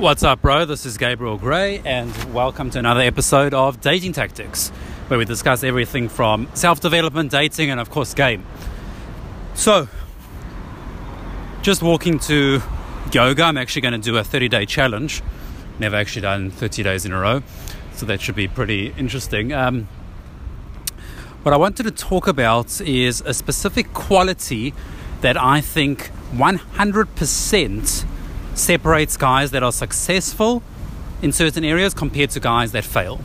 What's up, bro? This is Gabriel Gray, and welcome to another episode of Dating Tactics, where we discuss everything from self development, dating, and of course, game. So, just walking to yoga, I'm actually going to do a 30 day challenge. Never actually done 30 days in a row, so that should be pretty interesting. Um, what I wanted to talk about is a specific quality that I think 100% separates guys that are successful in certain areas compared to guys that fail.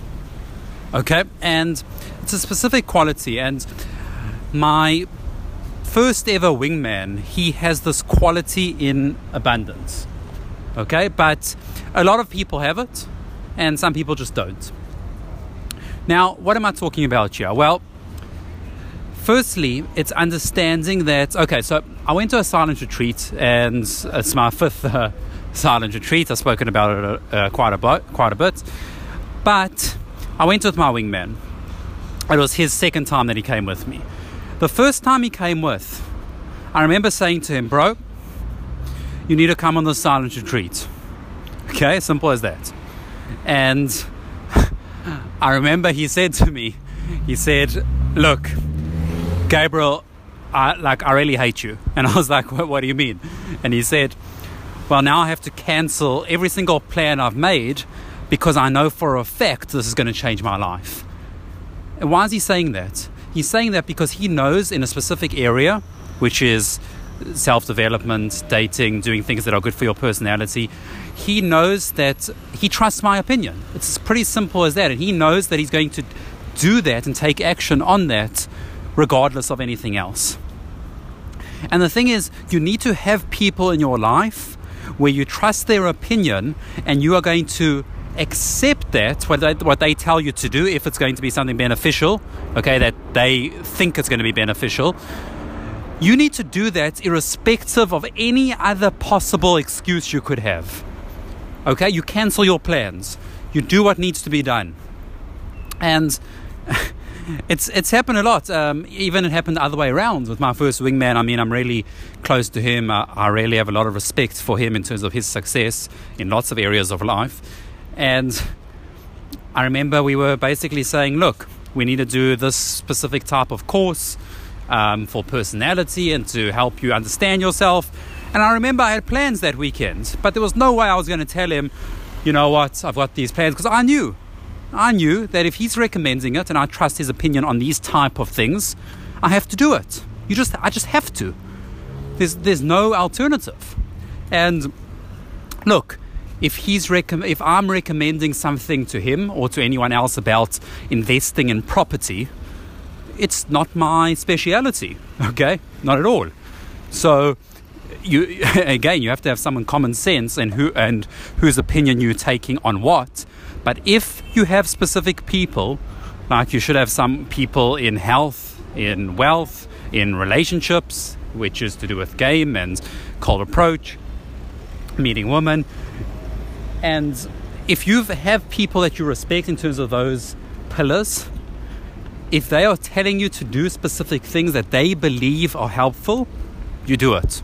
Okay, and it's a specific quality. And my first ever wingman, he has this quality in abundance. Okay, but a lot of people have it, and some people just don't. Now, what am I talking about here? Well, firstly, it's understanding that, okay, so I went to a silent retreat, and it's my fifth uh, silent retreat. I've spoken about it uh, quite, a bit, quite a bit. But I went with my wingman. It was his second time that he came with me. The first time he came with, I remember saying to him, Bro, you need to come on the silent retreat. Okay, simple as that. And I remember he said to me, he said, Look, Gabriel, I like I really hate you. And I was like, what, what do you mean? And he said, Well, now I have to cancel every single plan I've made because I know for a fact this is going to change my life. And why is he saying that? He's saying that because he knows in a specific area, which is self development, dating, doing things that are good for your personality, he knows that he trusts my opinion. It's pretty simple as that. And he knows that he's going to do that and take action on that regardless of anything else. And the thing is, you need to have people in your life where you trust their opinion and you are going to accept that, what they, what they tell you to do, if it's going to be something beneficial, okay, that they think it's going to be beneficial. You need to do that irrespective of any other possible excuse you could have. Okay, you cancel your plans, you do what needs to be done. And it's it's happened a lot. Um, even it happened the other way around with my first wingman. I mean, I'm really close to him. I, I, really have a lot of respect for him in terms of his success in lots of areas of life. And I remember we were basically saying, look, we need to do this specific type of course um, for personality and to help you understand yourself. And I remember I had plans that weekend, but there was no way I was going to tell him, you know what, I've got these plans because I knew I knew that if he's recommending it and I trust his opinion on these type of things, I have to do it. You just I just have to. There's there's no alternative. And look, if he's recomm- if I'm recommending something to him or to anyone else about investing in property, it's not my speciality, okay? Not at all. So you again you have to have some common sense and who and whose opinion you're taking on what but if you have specific people, like you should have some people in health, in wealth, in relationships, which is to do with game and cold approach, meeting women. And if you have people that you respect in terms of those pillars, if they are telling you to do specific things that they believe are helpful, you do it.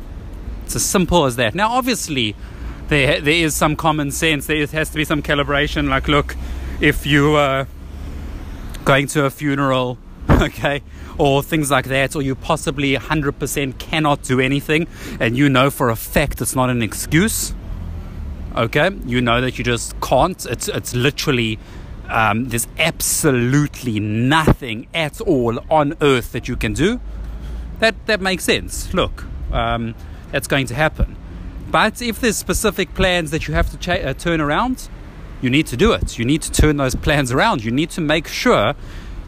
It's as simple as that. Now, obviously, there there is some common sense. There has to be some calibration. Like, look, if you are going to a funeral, okay, or things like that, or you possibly 100% cannot do anything, and you know for a fact it's not an excuse. Okay, you know that you just can't. It's it's literally um, there's absolutely nothing at all on earth that you can do. That that makes sense. Look, um, that's going to happen. But if there's specific plans that you have to cha- uh, turn around, you need to do it. You need to turn those plans around. You need to make sure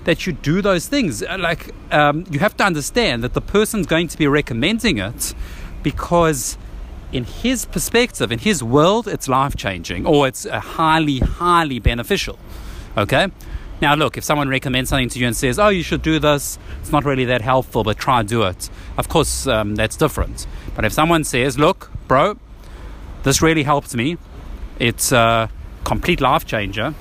that you do those things. Uh, like, um, you have to understand that the person's going to be recommending it because, in his perspective, in his world, it's life changing or it's uh, highly, highly beneficial. Okay? Now, look, if someone recommends something to you and says, oh, you should do this, it's not really that helpful, but try and do it. Of course, um, that's different. But if someone says, look, bro, this really helps me. It's a complete life changer.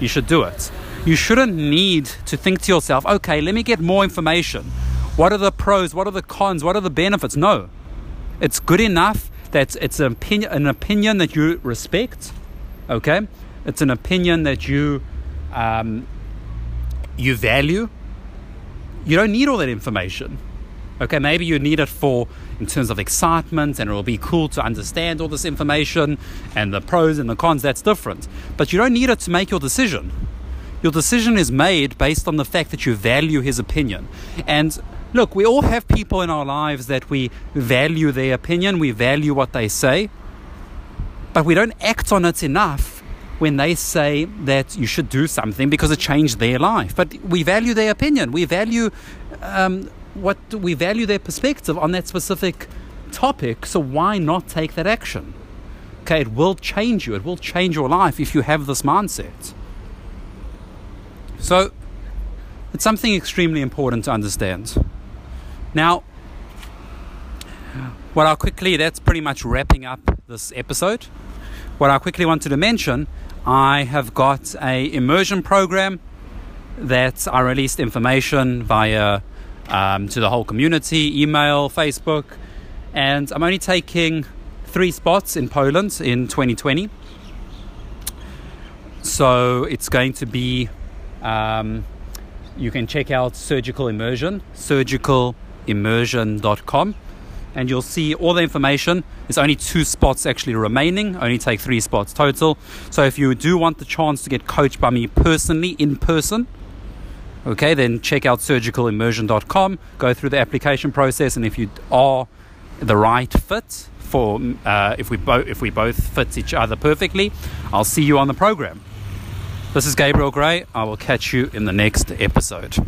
You should do it. You shouldn't need to think to yourself, okay, let me get more information. What are the pros? What are the cons? What are the benefits? No. It's good enough that it's an opinion, an opinion that you respect Okay, it's an opinion that you um, you value. You don't need all that information. Okay, maybe you need it for in terms of excitement and it will be cool to understand all this information and the pros and the cons, that's different. But you don't need it to make your decision. Your decision is made based on the fact that you value his opinion. And look, we all have people in our lives that we value their opinion, we value what they say, but we don't act on it enough when they say that you should do something because it changed their life. But we value their opinion. We value um, what we value their perspective on that specific topic. So why not take that action? Okay, it will change you. It will change your life if you have this mindset. So it's something extremely important to understand. Now, what I'll quickly, that's pretty much wrapping up this episode. What I quickly wanted to mention, I have got a immersion program that I released information via um, to the whole community, email, Facebook, and I'm only taking three spots in Poland in 2020. So it's going to be, um, you can check out Surgical Immersion, surgicalimmersion.com, and you'll see all the information. There's only two spots actually remaining, only take three spots total. So if you do want the chance to get coached by me personally in person, Okay, then check out surgicalimmersion.com, go through the application process, and if you are the right fit for uh, if we both if we both fit each other perfectly, I'll see you on the program. This is Gabriel Gray. I will catch you in the next episode.